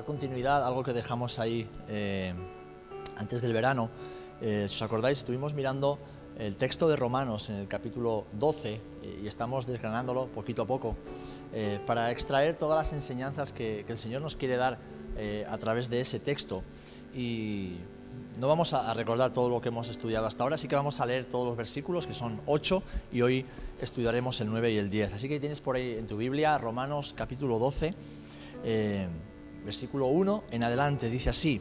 dar continuidad a algo que dejamos ahí eh, antes del verano. Eh, si os acordáis, estuvimos mirando el texto de Romanos en el capítulo 12 eh, y estamos desgranándolo poquito a poco para extraer todas las enseñanzas que, que el Señor nos quiere dar a través de ese texto. Y no vamos a recordar todo lo que hemos estudiado hasta ahora, sí que vamos a leer todos los versículos, que son ocho, y hoy estudiaremos el 9 y el 10. Así que tienes por ahí en tu Biblia Romanos capítulo 12, eh, versículo 1 en adelante, dice así.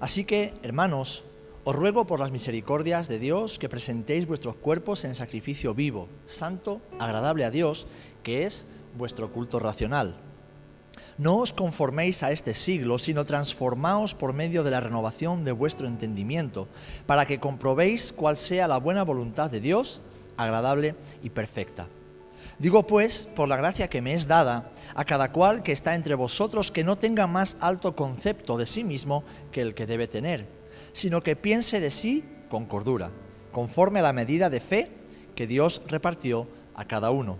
Así que, hermanos, os ruego por las misericordias de Dios que presentéis vuestros cuerpos en sacrificio vivo, santo, agradable a Dios, que es vuestro culto racional. No os conforméis a este siglo, sino transformaos por medio de la renovación de vuestro entendimiento, para que comprobéis cuál sea la buena voluntad de Dios, agradable y perfecta. Digo pues, por la gracia que me es dada, a cada cual que está entre vosotros que no tenga más alto concepto de sí mismo que el que debe tener, sino que piense de sí con cordura, conforme a la medida de fe que Dios repartió a cada uno.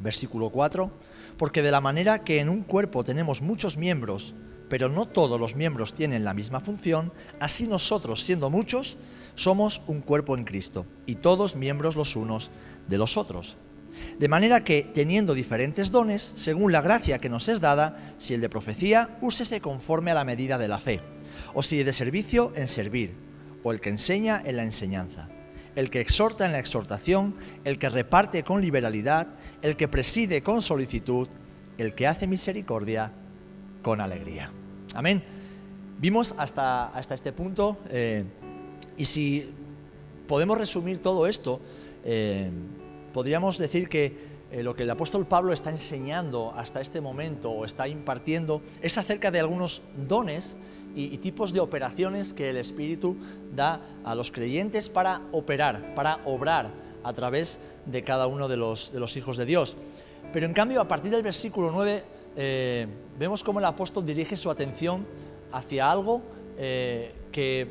Versículo 4 porque de la manera que en un cuerpo tenemos muchos miembros, pero no todos los miembros tienen la misma función, así nosotros, siendo muchos, somos un cuerpo en Cristo, y todos miembros los unos de los otros. De manera que, teniendo diferentes dones, según la gracia que nos es dada, si el de profecía, úsese conforme a la medida de la fe, o si de servicio, en servir, o el que enseña en la enseñanza el que exhorta en la exhortación, el que reparte con liberalidad, el que preside con solicitud, el que hace misericordia con alegría. Amén. Vimos hasta, hasta este punto, eh, y si podemos resumir todo esto, eh, podríamos decir que eh, lo que el apóstol Pablo está enseñando hasta este momento o está impartiendo es acerca de algunos dones y, tipos de operaciones que el Espíritu da a los creyentes para operar, para obrar a través de cada uno de los, hijos de Dios. Pero en cambio, a partir del versículo 9, eh, vemos cómo el apóstol dirige su atención hacia algo eh, que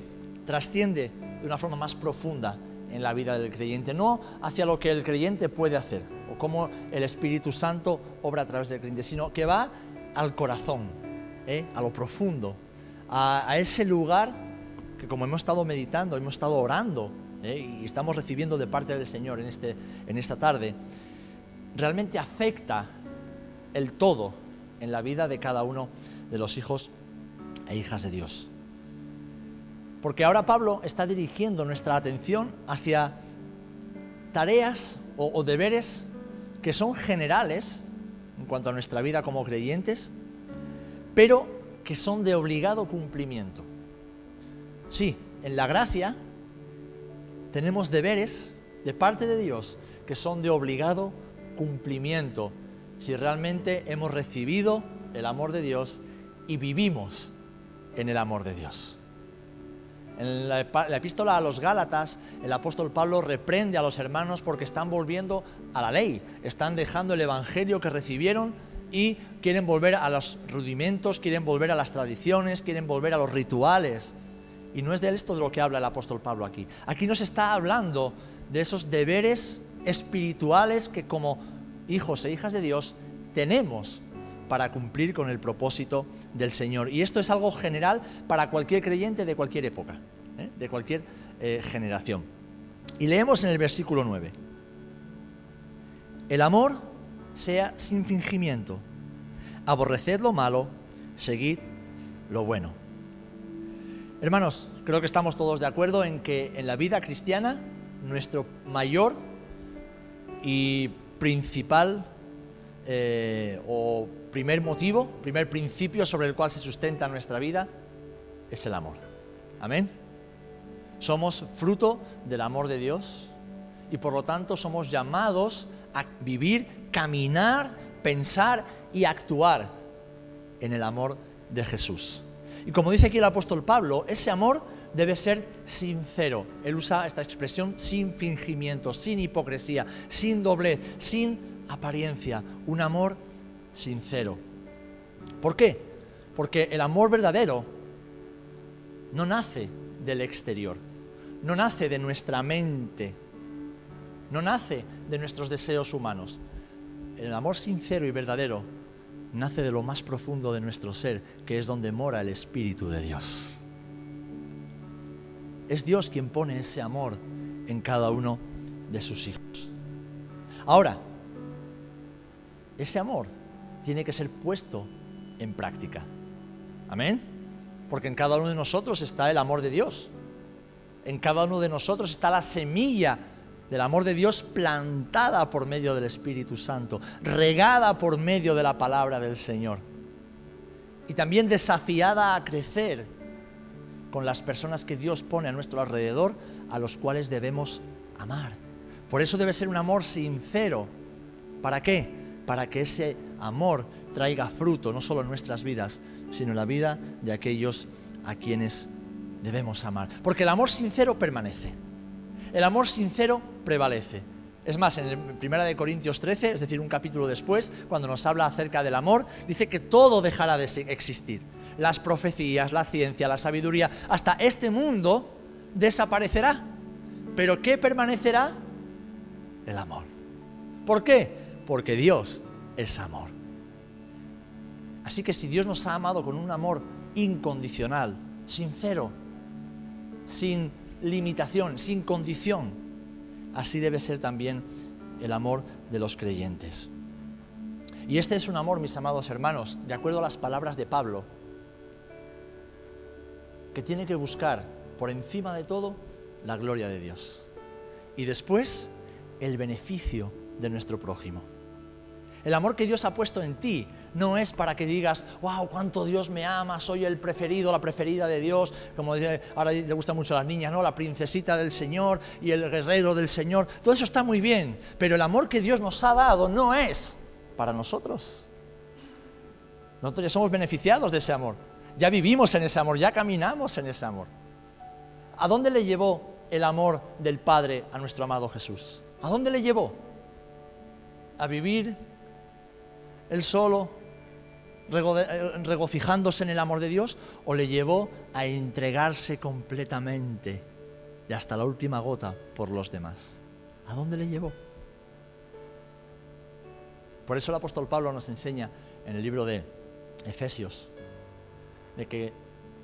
trasciende de una forma más profunda en la vida del creyente, no hacia lo que el creyente puede hacer o cómo el Espíritu Santo obra a través del creyente, sino que va al corazón, ¿eh? a lo profundo, a, ese lugar que como hemos estado meditando, hemos estado orando ¿eh? y estamos recibiendo de parte del Señor en, este, en esta tarde, realmente afecta el todo en la vida de cada uno de los hijos e hijas de Dios. Porque ahora Pablo está dirigiendo nuestra atención hacia tareas o, deberes que son generales en cuanto a nuestra vida como creyentes, pero que son de obligado cumplimiento. Sí, en la gracia tenemos deberes de parte de Dios que son de obligado cumplimiento si realmente hemos recibido el amor de Dios y vivimos en el amor de Dios. En la, epístola a los Gálatas, el apóstol Pablo reprende a los hermanos porque están volviendo a la ley, están dejando el evangelio que recibieron y quieren volver a los rudimentos, quieren volver a las tradiciones, quieren volver a los rituales. Y no es de esto de lo que habla el apóstol Pablo aquí. Aquí nos está hablando de esos deberes espirituales que como hijos e hijas de Dios tenemos para cumplir con el propósito del Señor. Y esto es algo general para cualquier creyente de cualquier época, ¿eh? de cualquier eh, generación. Y leemos en el versículo 9. El amor sea sin fingimiento. Aborreced lo malo, seguid lo bueno. Hermanos, creo que estamos todos de acuerdo en que en la vida cristiana nuestro mayor y principal eh, o primer motivo, primer principio sobre el cual se sustenta nuestra vida es el amor. Amén. Somos fruto del amor de Dios y por lo tanto somos llamados a vivir, caminar, pensar y actuar en el amor de Jesús. Y como dice aquí el apóstol Pablo, ese amor debe ser sincero. Él usa esta expresión sin fingimiento, sin hipocresía, sin doblez, sin apariencia. Un amor sincero. ¿Por qué? Porque el amor verdadero no nace del exterior, no nace de nuestra mente, no nace de nuestros deseos humanos. El amor sincero y verdadero nace de lo más profundo de nuestro ser, que es donde mora el Espíritu de Dios. Es Dios quien pone ese amor en cada uno de sus hijos. Ahora, ese amor tiene que ser puesto en práctica. Amén. Porque en cada uno de nosotros está el amor de Dios. En cada uno de nosotros está la semilla del amor de Dios plantada por medio del Espíritu Santo, regada por medio de la palabra del Señor. Y también desafiada a crecer con las personas que Dios pone a nuestro alrededor, a los cuales debemos amar. Por eso debe ser un amor sincero. ¿Para qué? Para que ese amor traiga fruto, no solo en nuestras vidas, sino en la vida de aquellos a quienes debemos amar. Porque el amor sincero permanece. El amor sincero prevalece. Es más, en 1 de Corintios 13, es decir, un capítulo después, cuando nos habla acerca del amor, dice que todo dejará de existir. Las profecías, la ciencia, la sabiduría, hasta este mundo desaparecerá. Pero ¿qué permanecerá? El amor. ¿Por qué? Porque Dios es amor. Así que si Dios nos ha amado con un amor incondicional, sincero, sin limitación, sin condición, así debe ser también el amor de los creyentes. Y este es un amor, mis amados hermanos, de acuerdo a las palabras de Pablo, que tiene que buscar por encima de todo la gloria de Dios. Y después el beneficio de nuestro prójimo. El amor que Dios ha puesto en ti no es para que digas, wow, cuánto Dios me ama, soy el preferido, la preferida de Dios, como dice, ahora le gusta mucho a las niñas, ¿no? La princesita del Señor y el guerrero del Señor. Todo eso está muy bien, pero el amor que Dios nos ha dado no es para nosotros. Nosotros ya somos beneficiados de ese amor. Ya vivimos en ese amor, ya caminamos en ese amor. ¿A dónde le llevó el amor del Padre a nuestro amado Jesús? ¿A dónde le llevó? A vivir él solo, eh, regocijándose en el amor de Dios, o le llevó a entregarse completamente y hasta la última gota por los demás. ¿A dónde le llevó? Por eso el apóstol Pablo nos enseña en el libro de Efesios de que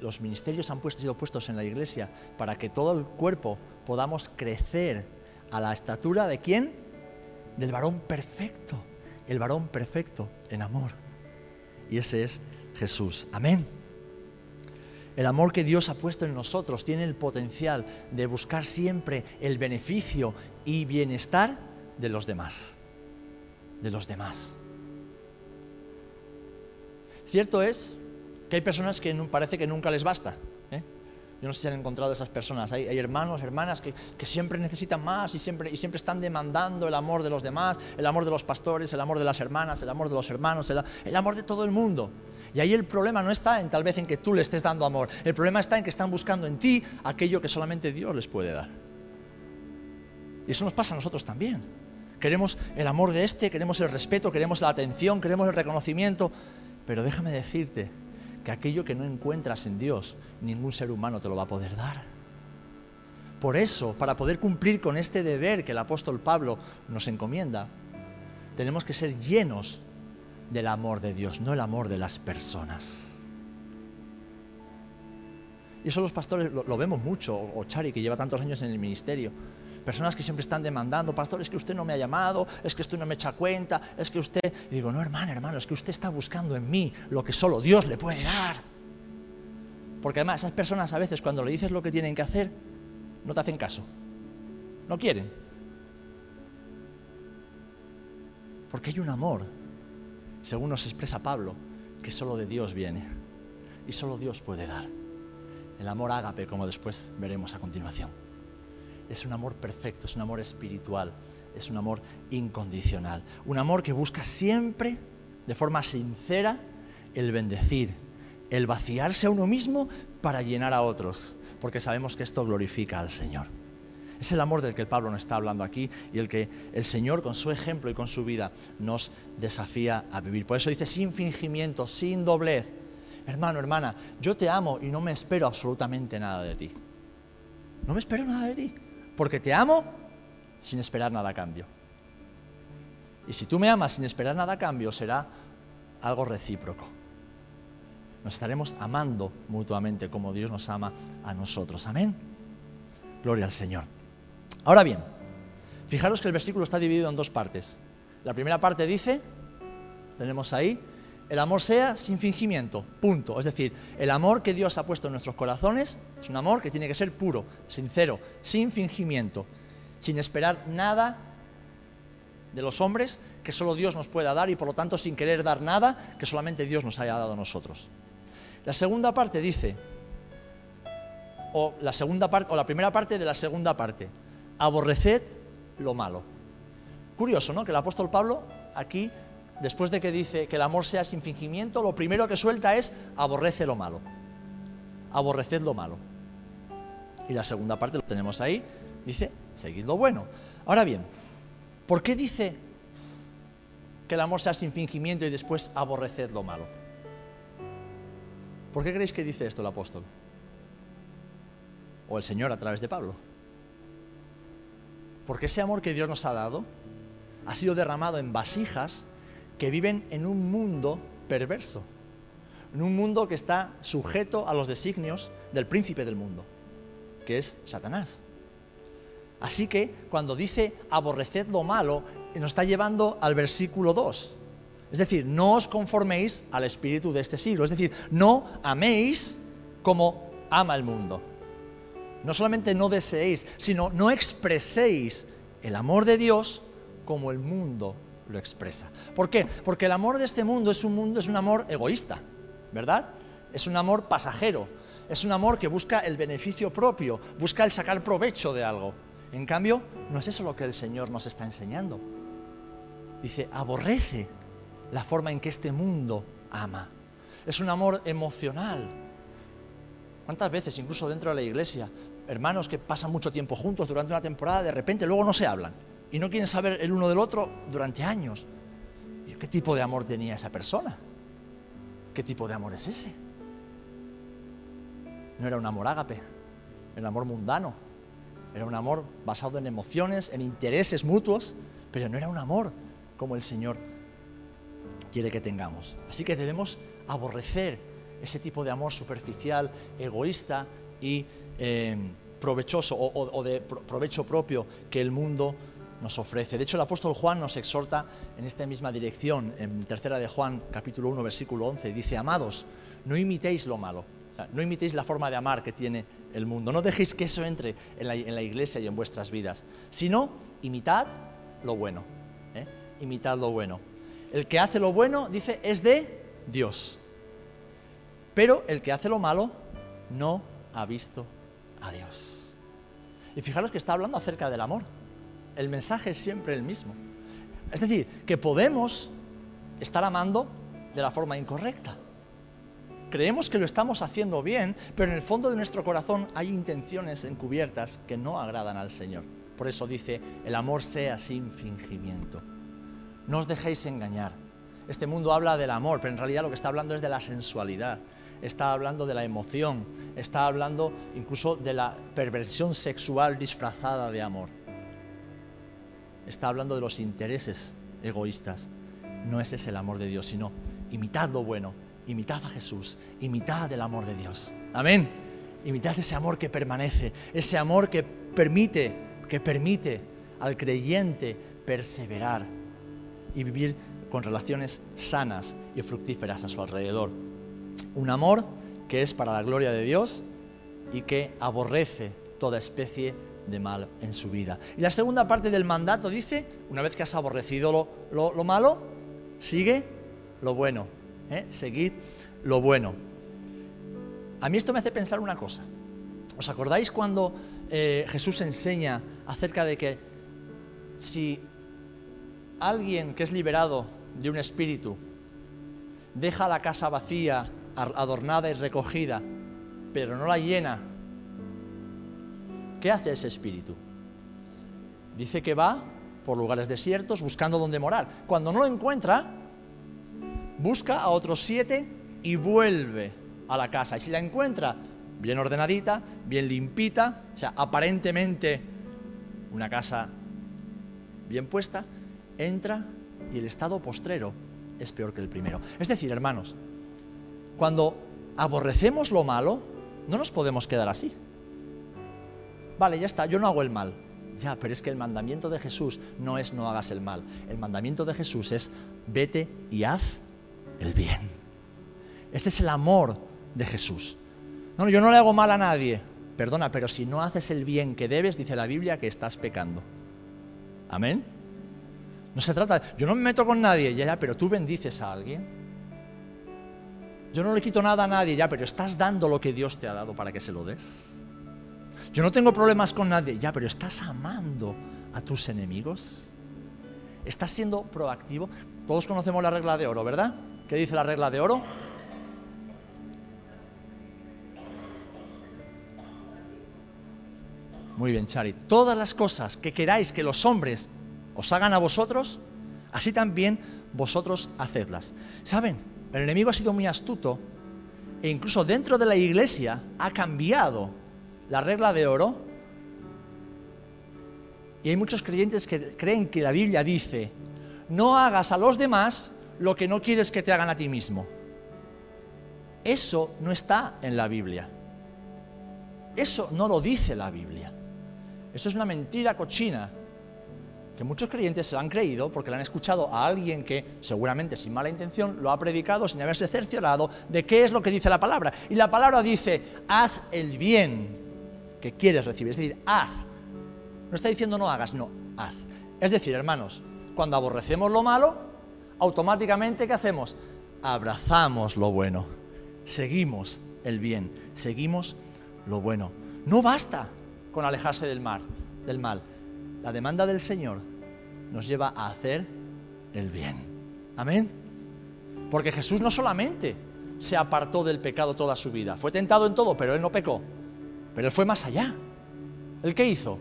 los ministerios han sido puestos en la iglesia para que todo el cuerpo podamos crecer a la estatura de quién? Del varón perfecto, el varón perfecto en amor. Y ese es Jesús. Amén. El amor que Dios ha puesto en nosotros tiene el potencial de buscar siempre el beneficio y bienestar de los demás. De los demás. Cierto es que hay personas que parece que nunca les basta. Yo no sé si han encontrado esas personas. Hay, hermanos, hermanas que, siempre necesitan más y siempre, y siempre están demandando el amor de los demás, el amor de los pastores, el amor de las hermanas, el amor de los hermanos, el, amor de todo el mundo. Y ahí el problema no está en tal vez en que tú le estés dando amor. El problema está en que están buscando en ti aquello que solamente Dios les puede dar. Y eso nos pasa a nosotros también. Queremos el amor de este, queremos el respeto, queremos la atención, queremos el reconocimiento. Pero déjame decirte que aquello que no encuentras en Dios, ningún ser humano te lo va a poder dar. Por eso, para poder cumplir con este deber que el apóstol Pablo nos encomienda, tenemos que ser llenos del amor de Dios, no el amor de las personas. Y eso los pastores lo, vemos mucho, o Chari, que lleva tantos años en el ministerio personas que siempre están demandando, pastor, es que usted no me ha llamado, es que usted no me echa cuenta, es que usted... Y digo, no, hermano, hermano, es que usted está buscando en mí lo que solo Dios le puede dar. Porque además esas personas a veces cuando le dices lo que tienen que hacer, no te hacen caso. No quieren. Porque hay un amor, según nos expresa Pablo, que solo de Dios viene. Y solo Dios puede dar. El amor ágape, como después veremos a continuación es un amor perfecto, es un amor espiritual, es un amor incondicional. Un amor que busca siempre, de forma sincera, el bendecir, el vaciarse a uno mismo para llenar a otros, porque sabemos que esto glorifica al Señor. Es el amor del que el Pablo nos está hablando aquí y el que el Señor con su ejemplo y con su vida nos desafía a vivir. Por eso dice sin fingimiento, sin doblez. Hermano, hermana, yo te amo y no me espero absolutamente nada de ti. No me espero nada de ti porque te amo sin esperar nada a cambio. Y si tú me amas sin esperar nada a cambio, será algo recíproco. Nos estaremos amando mutuamente como Dios nos ama a nosotros. Amén. Gloria al Señor. Ahora bien, fijaros que el versículo está dividido en dos partes. La primera parte dice, tenemos ahí, el amor sea sin fingimiento, punto. Es decir, el amor que Dios ha puesto en nuestros corazones es un amor que tiene que ser puro, sincero, sin fingimiento, sin esperar nada de los hombres que solo Dios nos pueda dar y por lo tanto sin querer dar nada que solamente Dios nos haya dado a nosotros. La segunda parte dice, o la segunda parte, o la primera parte de la segunda parte, aborreced lo malo. Curioso, ¿no? Que el apóstol Pablo aquí, después de que dice que el amor sea sin fingimiento, lo primero que suelta es aborrece lo malo. Aborreced lo malo. Y la segunda parte lo tenemos ahí, dice, seguid lo bueno. Ahora bien, ¿por qué dice que el amor sea sin fingimiento y después aborreced lo malo? ¿Por qué creéis que dice esto el apóstol? O el Señor a través de Pablo. Porque ese amor que Dios nos ha dado ha sido derramado en vasijas que viven en un mundo perverso, en un mundo que está sujeto a los designios del príncipe del mundo, que es Satanás. Así que cuando dice aborreced lo malo, nos está llevando al versículo 2. Es decir, no os conforméis al espíritu de este siglo. Es decir, no améis como ama el mundo. No solamente no deseéis, sino no expreséis el amor de Dios como el mundo lo expresa. ¿Por qué? Porque el amor de este mundo es un mundo, es un amor egoísta, ¿verdad? Es un amor pasajero, es un amor que busca el beneficio propio, busca el sacar provecho de algo. En cambio, no es eso lo que el Señor nos está enseñando. Dice, aborrece la forma en que este mundo ama. Es un amor emocional. ¿Cuántas veces, incluso dentro de la iglesia, hermanos que pasan mucho tiempo juntos durante una temporada, de repente luego no se hablan y no quieren saber el uno del otro durante años? ¿Qué tipo de amor tenía esa persona? ¿Qué tipo de amor es ese? No era un amor ágape, era un amor mundano, era un amor basado en emociones, en intereses mutuos, pero no era un amor como el Señor quiere que tengamos. Así que debemos aborrecer ese tipo de amor superficial, egoísta y eh, provechoso o, de provecho propio que el mundo nos ofrece. De hecho, el apóstol Juan nos exhorta en esta misma dirección, en tercera de Juan, capítulo 1, versículo 11, dice, amados, no imitéis lo malo, no imitéis la forma de amar que tiene el mundo, no dejéis que eso entre en la, iglesia y en vuestras vidas, sino imitad lo bueno, ¿eh? imitad lo bueno. El que hace lo bueno, dice, es de Dios. Pero el que hace lo malo no ha visto a Dios. Y fijaros que está hablando acerca del amor. El mensaje es siempre el mismo. Es decir, que podemos estar amando de la forma incorrecta. Creemos que lo estamos haciendo bien, pero en el fondo de nuestro corazón hay intenciones encubiertas que no agradan al Señor. Por eso dice, el amor sea sin fingimiento. No os dejéis engañar. Este mundo habla del amor, pero en realidad lo que está hablando es de la sensualidad, está hablando de la emoción, está hablando incluso de la perversión sexual disfrazada de amor. Está hablando de los intereses egoístas. No ese es el amor de Dios, sino imitad lo bueno, imitad a Jesús, imitad el amor de Dios. Amén. Imitad ese amor que permanece, ese amor que permite, que permite al creyente perseverar y vivir con relaciones sanas y fructíferas a su alrededor. Un amor que es para la gloria de Dios y que aborrece toda especie de mal en su vida. Y la segunda parte del mandato dice, una vez que has aborrecido lo, malo, sigue lo bueno, ¿eh? seguid lo bueno. A mí esto me hace pensar una cosa. ¿Os acordáis cuando eh, Jesús enseña acerca de que si alguien que es liberado de un espíritu deja la casa vacía, adornada y recogida, pero no la llena, ¿qué hace ese espíritu? Dice que va por lugares desiertos buscando dónde morar. Cuando no lo encuentra, busca a otros siete y vuelve a la casa. Y si la encuentra bien ordenadita, bien limpita, o sea, aparentemente una casa bien puesta, entra y el estado postrero es peor que el primero. Es decir, hermanos, cuando aborrecemos lo malo, no nos podemos quedar así. Vale, ya está, yo no hago el mal. Ya, pero es que el mandamiento de Jesús no es no hagas el mal. El mandamiento de Jesús es vete y haz el bien. Este es el amor de Jesús. No, yo no le hago mal a nadie. Perdona, pero si no haces el bien que debes, dice la Biblia que estás pecando. Amén. No se trata, yo no me meto con nadie, ya, ya, pero tú bendices a alguien. Yo no le quito nada a nadie, ya, pero estás dando lo que Dios te ha dado para que se lo des. Yo no tengo problemas con nadie, ya, pero estás amando a tus enemigos. Estás siendo proactivo. Todos conocemos la regla de oro, ¿verdad? ¿Qué dice la regla de oro? Muy bien, Chari. Todas las cosas que queráis que los hombres os hagan a vosotros, así también vosotros hacedlas. ¿Saben? El enemigo ha sido muy astuto e incluso dentro de la iglesia ha cambiado la regla de oro. Y hay muchos creyentes que creen que la Biblia dice, no hagas a los demás lo que no quieres que te hagan a ti mismo. Eso no está en la Biblia. Eso no lo dice la Biblia. Eso es una mentira cochina que muchos creyentes se han creído porque le han escuchado a alguien que, seguramente sin mala intención, lo ha predicado sin haberse cerciorado de qué es lo que dice la palabra. Y la palabra dice, haz el bien que quieres recibir. Es decir, haz. No está diciendo no hagas, no, haz. Es decir, hermanos, cuando aborrecemos lo malo, automáticamente ¿qué hacemos? Abrazamos lo bueno, seguimos el bien, seguimos lo bueno. No basta con alejarse del mal, del mal. La demanda del Señor nos lleva a hacer el bien. Amén. Porque Jesús no solamente se apartó del pecado toda su vida, fue tentado en todo, pero él no pecó. Pero él fue más allá. ¿El qué hizo?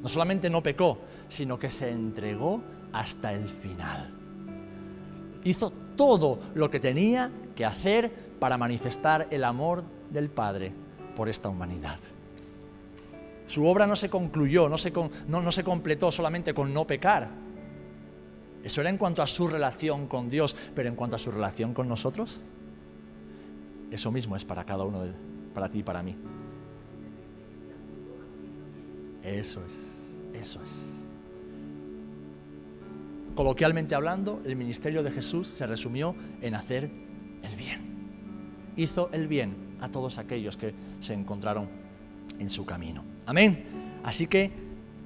No solamente no pecó, sino que se entregó hasta el final. Hizo todo lo que tenía que hacer para manifestar el amor del Padre por esta humanidad. Su obra no se concluyó, no se, no, no se completó solamente con no pecar. Eso era en cuanto a su relación con Dios, pero en cuanto a su relación con nosotros, eso mismo es para cada uno, para ti y para mí. Eso es, eso es. Coloquialmente hablando, el ministerio de Jesús se resumió en hacer el bien. Hizo el bien a todos aquellos que se encontraron en su camino. Amén. Así que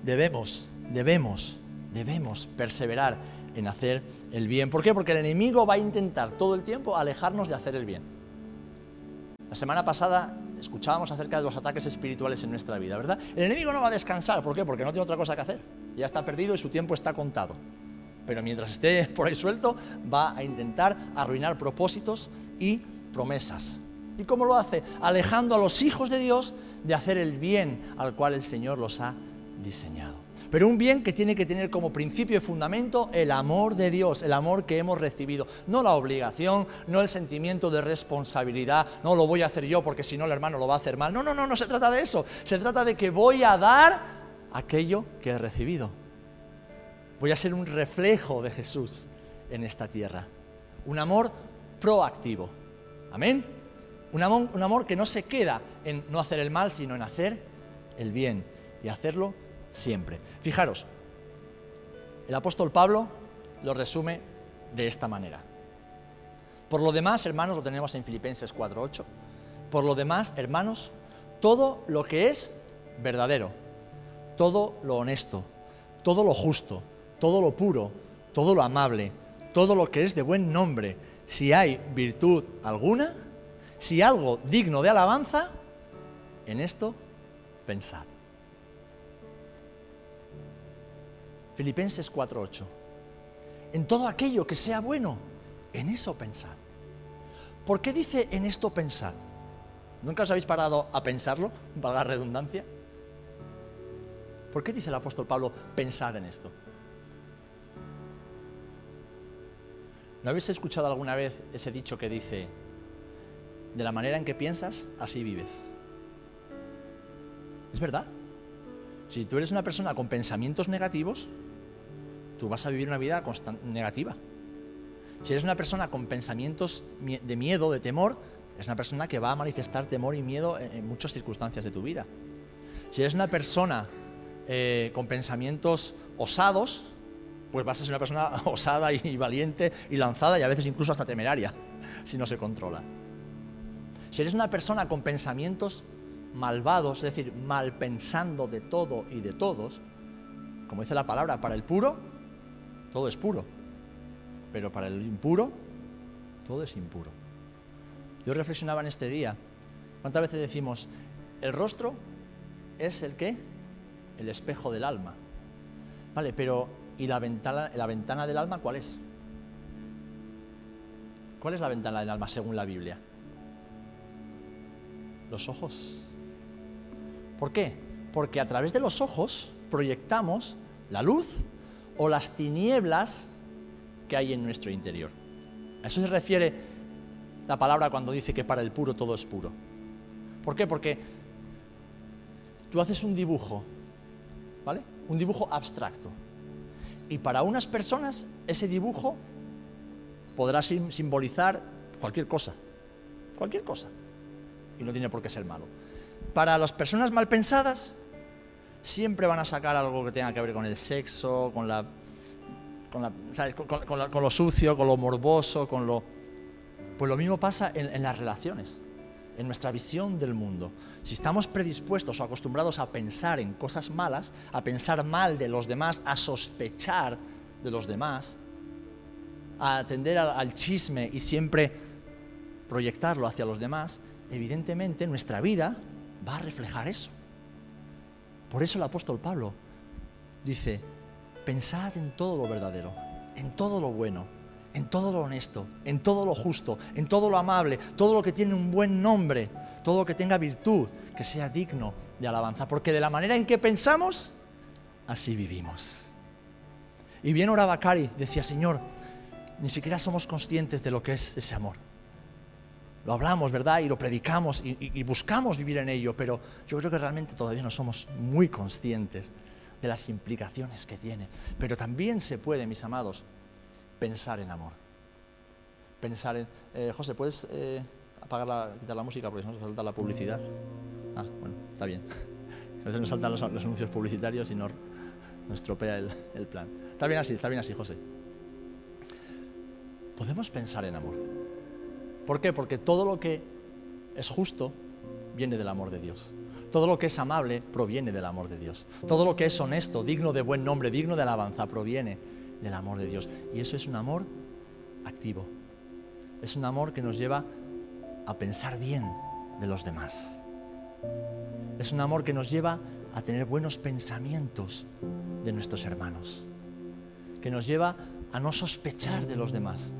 debemos, debemos, debemos perseverar en hacer el bien. ¿Por qué? Porque el enemigo va a intentar todo el tiempo alejarnos de hacer el bien. La semana pasada escuchábamos acerca de los ataques espirituales en nuestra vida, ¿verdad? El enemigo no va a descansar, ¿por qué? Porque no tiene otra cosa que hacer. Ya está perdido y su tiempo está contado. Pero mientras esté por ahí suelto, va a intentar arruinar propósitos y promesas. ¿Y cómo lo hace? Alejando a los hijos de Dios de hacer el bien al cual el Señor los ha diseñado. Pero un bien que tiene que tener como principio y fundamento el amor de Dios, el amor que hemos recibido. No la obligación, no el sentimiento de responsabilidad, no lo voy a hacer yo porque si no el hermano lo va a hacer mal. No, no, no, no se trata de eso. Se trata de que voy a dar aquello que he recibido. Voy a ser un reflejo de Jesús en esta tierra. Un amor proactivo. Amén. Un amor, que no se queda en no hacer el mal, sino en hacer el bien y hacerlo siempre. Fijaros, el apóstol Pablo lo resume de esta manera. Por lo demás, hermanos, lo tenemos en Filipenses 4.8. Por lo demás, hermanos, todo lo que es verdadero, todo lo honesto, todo lo justo, todo lo puro, todo lo amable, todo lo que es de buen nombre, si hay virtud alguna, si algo digno de alabanza, en esto pensad. Filipenses 4:8. En todo aquello que sea bueno, en eso pensad. ¿Por qué dice en esto pensad? ¿Nunca os habéis parado a pensarlo, para la redundancia? ¿Por qué dice el apóstol Pablo pensad en esto? ¿No habéis escuchado alguna vez ese dicho que dice, de la manera en que piensas, así vives. Es verdad. Si tú eres una persona con pensamientos negativos, tú vas a vivir una vida negativa. Si eres una persona con pensamientos de miedo, de temor, es una persona que va a manifestar temor y miedo en muchas circunstancias de tu vida. Si eres una persona eh, con pensamientos osados, pues vas a ser una persona osada y valiente y lanzada y a veces incluso hasta temeraria, si no se controla. Si eres una persona con pensamientos malvados, es decir, mal pensando de todo y de todos, como dice la palabra, para el puro, todo es puro, pero para el impuro, todo es impuro. Yo reflexionaba en este día, ¿cuántas veces decimos, el rostro es el qué? El espejo del alma. Vale, pero ¿y la ventana, la ventana del alma cuál es? ¿Cuál es la ventana del alma según la Biblia? Los ojos. ¿Por qué? Porque a través de los ojos proyectamos la luz o las tinieblas que hay en nuestro interior. A eso se refiere la palabra cuando dice que para el puro todo es puro. ¿Por qué? Porque tú haces un dibujo, ¿vale? Un dibujo abstracto. Y para unas personas ese dibujo podrá simbolizar cualquier cosa, cualquier cosa. Y no tiene por qué ser malo. Para las personas mal pensadas, siempre van a sacar algo que tenga que ver con el sexo, con la, con, lo sucio, con lo morboso, con lo... Pues lo mismo pasa en las relaciones, en nuestra visión del mundo. Si estamos predispuestos o acostumbrados a pensar en cosas malas, a pensar mal de los demás, a sospechar de los demás, a atender al chisme y siempre proyectarlo hacia los demás, evidentemente nuestra vida va a reflejar eso. Por eso el apóstol Pablo dice, pensad en todo lo verdadero, en todo lo bueno, en todo lo honesto, en todo lo justo, en todo lo amable, todo lo que tiene un buen nombre, todo lo que tenga virtud, que sea digno de alabanza, porque de la manera en que pensamos, así vivimos. Y bien oraba Cari, decía, Señor, ni siquiera somos conscientes de lo que es ese amor lo hablamos, ¿verdad? Y lo predicamos y, buscamos vivir en ello, pero yo creo que realmente todavía no somos muy conscientes de las implicaciones que tiene. Pero también se puede, mis amados, pensar en amor. Pensar en... Eh, José, ¿puedes eh, apagar la, quitar la música porque si no se salta la publicidad? Ah, bueno, está bien. A veces nos saltan los, anuncios publicitarios y nos, nos estropea el, el plan. Está bien así, está bien así, José. Podemos pensar en amor. ¿Por qué? Porque todo lo que es justo viene del amor de Dios. Todo lo que es amable proviene del amor de Dios. Todo lo que es honesto, digno de buen nombre, digno de alabanza, proviene del amor de Dios. Y eso es un amor activo. Es un amor que nos lleva a pensar bien de los demás. Es un amor que nos lleva a tener buenos pensamientos de nuestros hermanos. Que nos lleva a no sospechar de los demás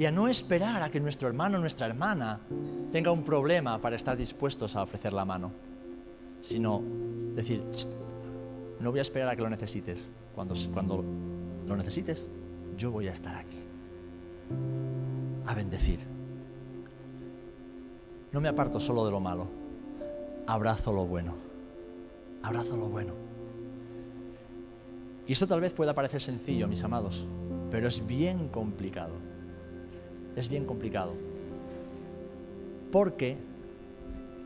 y a no esperar a que nuestro hermano o nuestra hermana tenga un problema para estar dispuestos a ofrecer la mano, sino decir, no voy a esperar a que lo necesites. Cuando, lo necesites, yo voy a estar aquí. A bendecir. No me aparto solo de lo malo, abrazo lo bueno. Abrazo lo bueno. Y esto tal vez pueda parecer sencillo, mis amados, pero es bien complicado es bien complicado. Porque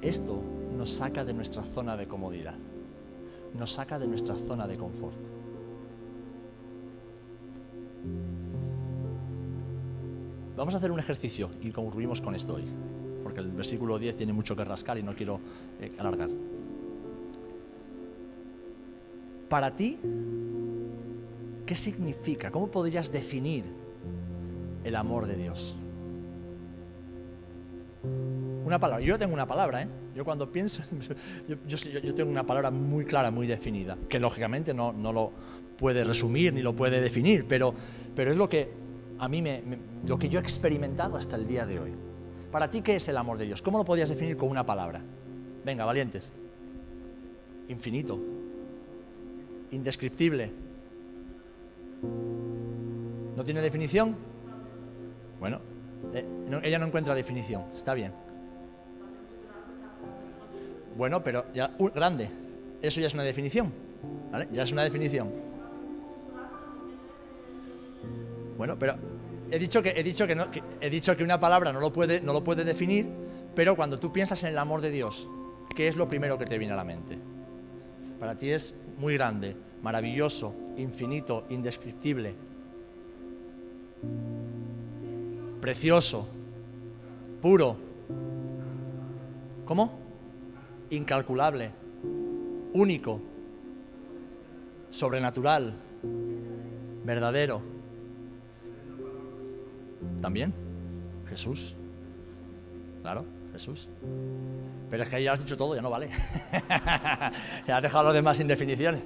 esto nos saca de nuestra zona de comodidad, nos saca de nuestra zona de confort. Vamos a hacer un ejercicio y concluimos con esto hoy, porque el versículo 10 tiene mucho que rascar y no quiero eh, alargar. Para ti, ¿qué significa? ¿Cómo podrías definir el amor de Dios? Una palabra. Yo tengo una palabra, ¿eh? Yo cuando pienso, yo, tengo una palabra muy clara, muy definida, que lógicamente no, lo puede resumir ni lo puede definir, pero, pero es lo que a mí me, lo que yo he experimentado hasta el día de hoy. Para ti, ¿qué es el amor de Dios? ¿Cómo lo podrías definir con una palabra? Venga, valientes. Infinito. Indescriptible. ¿No tiene definición? Bueno, eh, ella no encuentra definición. Está bien. Bueno, pero ya grande. Eso ya es una definición. Ya es una definición. Bueno, pero he dicho que, he dicho que, no, he dicho que una palabra no lo, puede, no lo puede definir, pero cuando tú piensas en el amor de Dios, ¿qué es lo primero que te viene a la mente? Para ti es muy grande, maravilloso, infinito, indescriptible, precioso, puro. ¿Cómo? Incalculable, único, sobrenatural, verdadero. También Jesús. Claro, Jesús. Pero es que ya has dicho todo, ya no vale. ya has dejado los demás sin definiciones.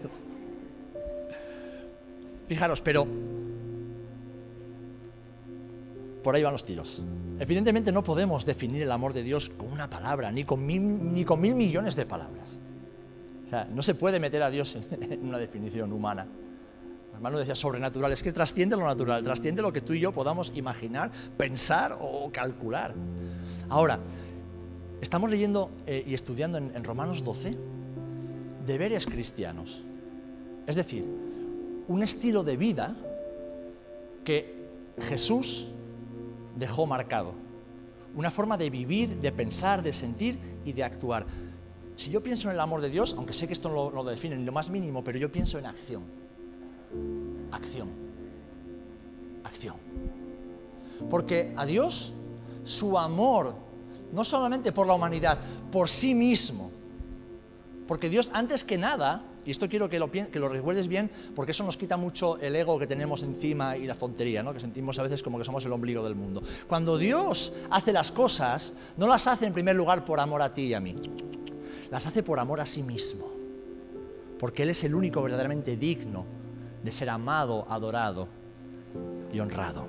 Fijaros, pero por ahí van los tiros. Evidentemente no podemos definir el amor de Dios con una palabra, ni con mil, ni con mil millones de palabras. O sea, no se puede meter a Dios en una definición humana. Hermano decía sobrenatural, es que trasciende lo natural, trasciende lo que tú y yo podamos imaginar, pensar o calcular. Ahora, estamos leyendo eh, y estudiando en Romanos 12 deberes cristianos. Es decir, un estilo de vida que Jesús dejó marcado. Una forma de vivir, de pensar, de sentir y de actuar. Si yo pienso en el amor de Dios, aunque sé que esto no lo, define en lo más mínimo, pero yo pienso en acción. Acción. Acción. Porque a Dios su amor, no solamente por la humanidad, por sí mismo. Porque Dios antes que nada y esto quiero que lo, recuerdes bien, porque eso nos quita mucho el ego que tenemos encima y la tontería, ¿no? que sentimos a veces como que somos el ombligo del mundo. Cuando Dios hace las cosas, no las hace en primer lugar por amor a ti y a mí, las hace por amor a sí mismo, porque Él es el único verdaderamente digno de ser amado, adorado y honrado.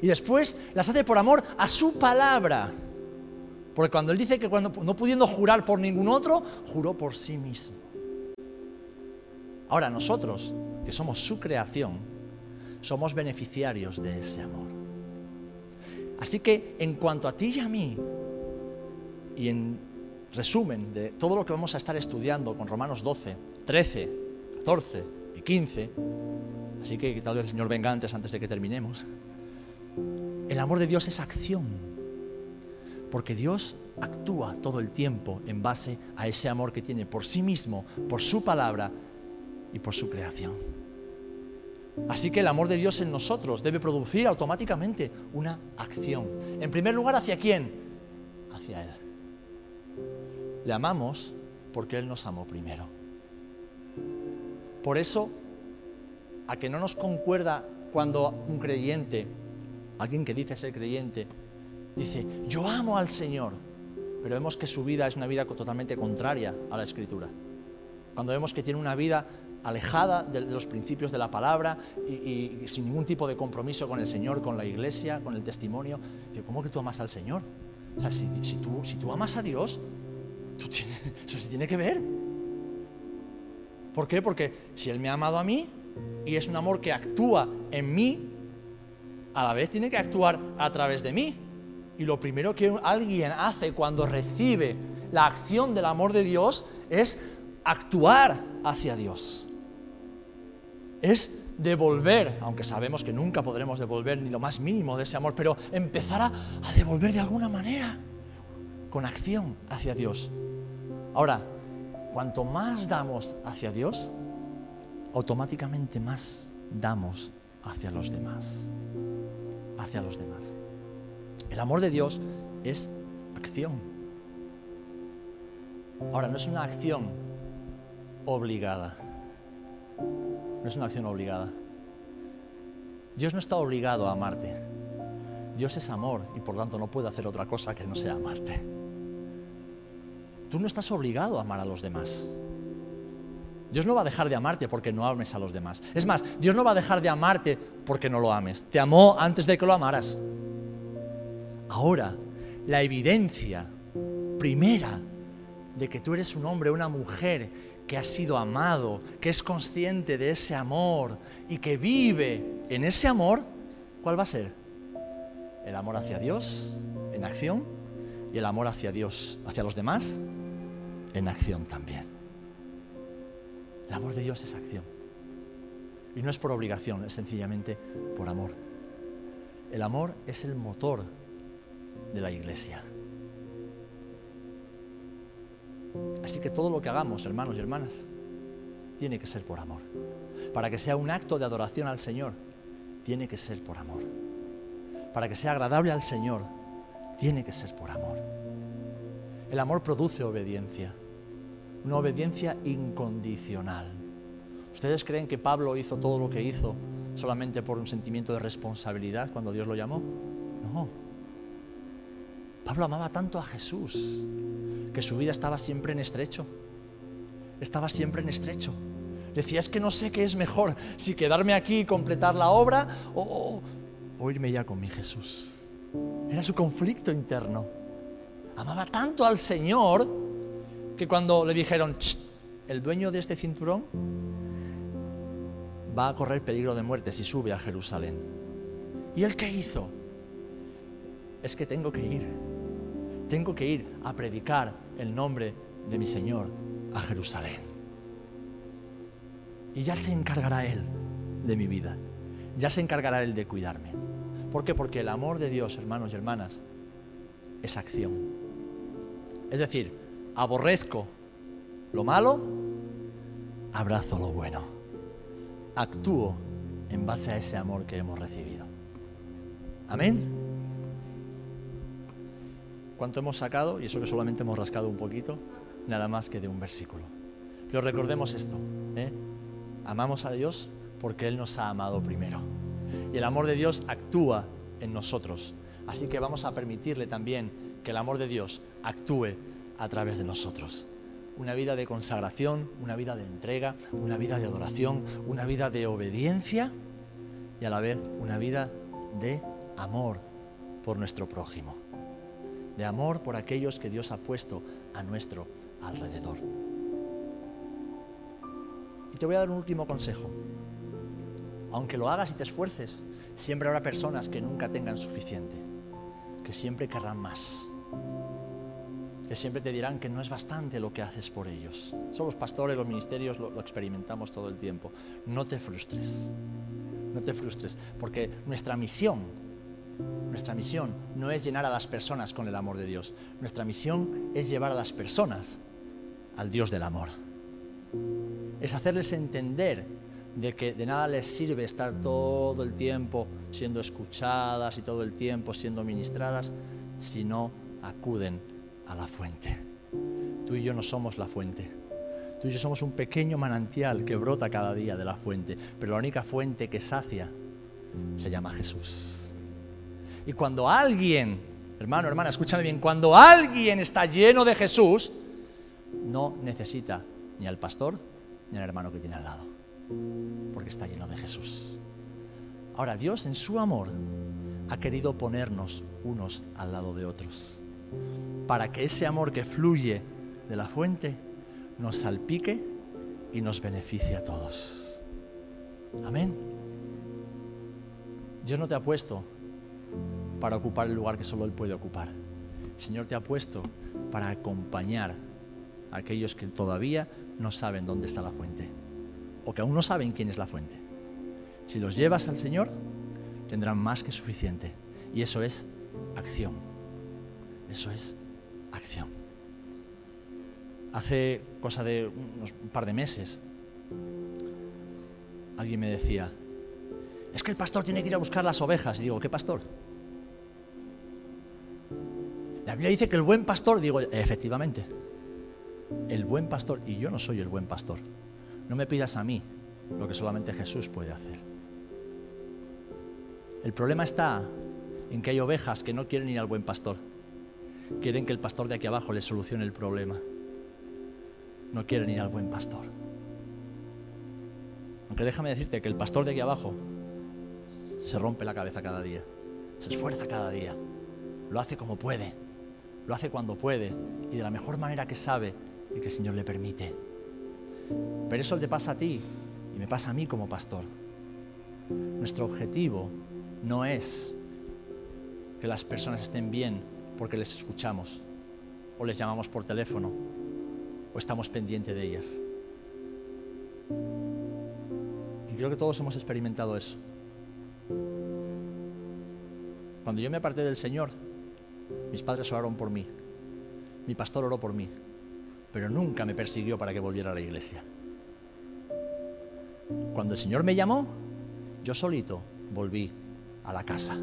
Y después las hace por amor a su palabra. Porque cuando Él dice que cuando, no pudiendo jurar por ningún otro, juró por sí mismo. Ahora nosotros, que somos su creación, somos beneficiarios de ese amor. Así que en cuanto a ti y a mí, y en resumen de todo lo que vamos a estar estudiando con Romanos 12, 13, 14 y 15, así que tal vez el Señor venga antes, antes de que terminemos, el amor de Dios es acción, porque Dios actúa todo el tiempo en base a ese amor que tiene por sí mismo, por su palabra y por su creación. Así que el amor de Dios en nosotros debe producir automáticamente una acción. En primer lugar, ¿hacia quién? Hacia Él. Le amamos porque Él nos amó primero. Por eso, a que no nos concuerda cuando un creyente, alguien que dice ser creyente, dice, yo amo al Señor, pero vemos que su vida es una vida totalmente contraria a la Escritura. Cuando vemos que tiene una vida alejada de, los principios de la palabra y, sin ningún tipo de compromiso con el Señor, con la iglesia, con el testimonio. ¿Cómo que tú amas al Señor? O sea, si, tú, amas a Dios, eso se tiene que ver. ¿Por qué? Porque si Él me ha amado a mí y es un amor que actúa en mí, a la vez tiene que actuar a través de mí. Y lo primero que alguien hace cuando recibe la acción del amor de Dios es actuar hacia Dios es devolver, aunque sabemos que nunca podremos devolver ni lo más mínimo de ese amor, pero empezar a, devolver de alguna manera, con acción hacia Dios. Ahora, cuanto más damos hacia Dios, automáticamente más damos hacia los demás. Hacia los demás. El amor de Dios es acción. Ahora, no es una acción obligada no es una acción obligada. Dios no está obligado a amarte. Dios es amor y por tanto no puede hacer otra cosa que no sea amarte. Tú no estás obligado a amar a los demás. Dios no va a dejar de amarte porque no ames a los demás. Es más, Dios no va a dejar de amarte porque no lo ames. Te amó antes de que lo amaras. Ahora, la evidencia primera de que tú eres un hombre, una mujer que ha sido amado, que es consciente de ese amor y que vive en ese amor, ¿cuál va a ser? El amor hacia Dios en acción y el amor hacia Dios, hacia los demás, en acción también. El amor de Dios es acción. Y no es por obligación, es sencillamente por amor. El amor es el motor de la iglesia. Así que todo lo que hagamos, hermanos y hermanas, tiene que ser por amor. Para que sea un acto de adoración al Señor, tiene que ser por amor. Para que sea agradable al Señor, tiene que ser por amor. El amor produce obediencia, una obediencia incondicional. ¿Ustedes creen que Pablo hizo todo lo que hizo solamente por un sentimiento de responsabilidad cuando Dios lo llamó? No. Pablo amaba tanto a Jesús que su vida estaba siempre en estrecho. Estaba siempre en estrecho. Decía, es que no sé qué es mejor, si quedarme aquí y completar la obra o, irme ya con mi Jesús. Era su conflicto interno. Amaba tanto al Señor que cuando le dijeron, el dueño de este cinturón va a correr peligro de muerte si sube a Jerusalén. ¿Y él qué hizo? Es que tengo que ir. Tengo que ir a predicar el nombre de mi Señor a Jerusalén. Y ya se encargará Él de mi vida. Ya se encargará Él de cuidarme. ¿Por qué? Porque el amor de Dios, hermanos y hermanas, es acción. Es decir, aborrezco lo malo, abrazo lo bueno. Actúo en base a ese amor que hemos recibido. Amén. ¿Cuánto hemos sacado? Y eso que solamente hemos rascado un poquito, nada más que de un versículo. Pero recordemos esto. ¿eh? Amamos a Dios porque Él nos ha amado primero. Y el amor de Dios actúa en nosotros. Así que vamos a permitirle también que el amor de Dios actúe a través de nosotros. Una vida de consagración, una vida de entrega, una vida de adoración, una vida de obediencia y a la vez una vida de amor por nuestro prójimo. De amor por aquellos que Dios ha puesto a nuestro alrededor. Y te voy a dar un último consejo. Aunque lo hagas y te esfuerces, siempre habrá personas que nunca tengan suficiente, que siempre querrán más, que siempre te dirán que no es bastante lo que haces por ellos. Son los pastores, los ministerios, lo, lo experimentamos todo el tiempo. No te frustres, no te frustres, porque nuestra misión, nuestra misión no es llenar a las personas con el amor de Dios. Nuestra misión es llevar a las personas al Dios del amor. Es hacerles entender de que de nada les sirve estar todo el tiempo siendo escuchadas y todo el tiempo siendo ministradas si no acuden a la fuente. Tú y yo no somos la fuente. Tú y yo somos un pequeño manantial que brota cada día de la fuente, pero la única fuente que sacia se llama Jesús. Y cuando alguien, hermano, hermana, escúchame bien, cuando alguien está lleno de Jesús, no necesita ni al pastor ni al hermano que tiene al lado, porque está lleno de Jesús. Ahora, Dios en su amor ha querido ponernos unos al lado de otros, para que ese amor que fluye de la fuente nos salpique y nos beneficie a todos. Amén. Dios no te ha puesto para ocupar el lugar que solo Él puede ocupar. El Señor te ha puesto para acompañar a aquellos que todavía no saben dónde está la fuente o que aún no saben quién es la fuente. Si los llevas al Señor, tendrán más que suficiente. Y eso es acción. Eso es acción. Hace cosa de unos un par de meses, alguien me decía, es que el pastor tiene que ir a buscar las ovejas. Y digo, ¿qué pastor? La Biblia dice que el buen pastor, digo, efectivamente, el buen pastor, y yo no soy el buen pastor. No me pidas a mí lo que solamente Jesús puede hacer. El problema está en que hay ovejas que no quieren ir al buen pastor. Quieren que el pastor de aquí abajo les solucione el problema. No quieren ir al buen pastor. Aunque déjame decirte que el pastor de aquí abajo se rompe la cabeza cada día, se esfuerza cada día, lo hace como puede, lo hace cuando puede y de la mejor manera que sabe y que el Señor le permite. Pero eso te pasa a ti y me pasa a mí como pastor. Nuestro objetivo no es que las personas estén bien porque les escuchamos o les llamamos por teléfono o estamos pendientes de ellas. Y creo que todos hemos experimentado eso. Cuando yo me aparté del Señor, mis padres oraron por mí, mi pastor oró por mí, pero nunca me persiguió para que volviera a la iglesia. Cuando el Señor me llamó, yo solito volví a la casa.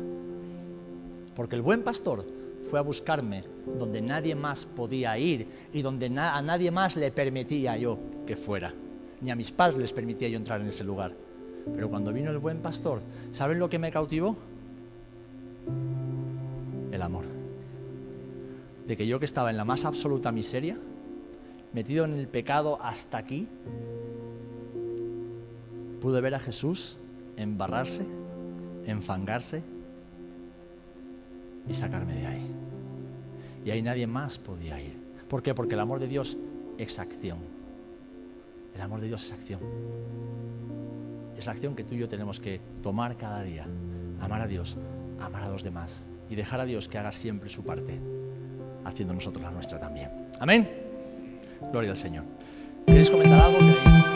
Porque el buen pastor fue a buscarme donde nadie más podía ir y donde a nadie más le permitía yo que fuera. Ni a mis padres les permitía yo entrar en ese lugar. Pero cuando vino el buen pastor, ¿saben lo que me cautivó? El amor. De que yo que estaba en la más absoluta miseria, metido en el pecado hasta aquí, pude ver a Jesús embarrarse, enfangarse y sacarme de ahí. Y ahí nadie más podía ir. ¿Por qué? Porque el amor de Dios es acción. El amor de Dios es acción. Es la acción que tú y yo tenemos que tomar cada día. Amar a Dios, amar a los demás y dejar a Dios que haga siempre su parte, haciendo nosotros la nuestra también. Amén. Gloria al Señor. ¿Queréis comentar algo?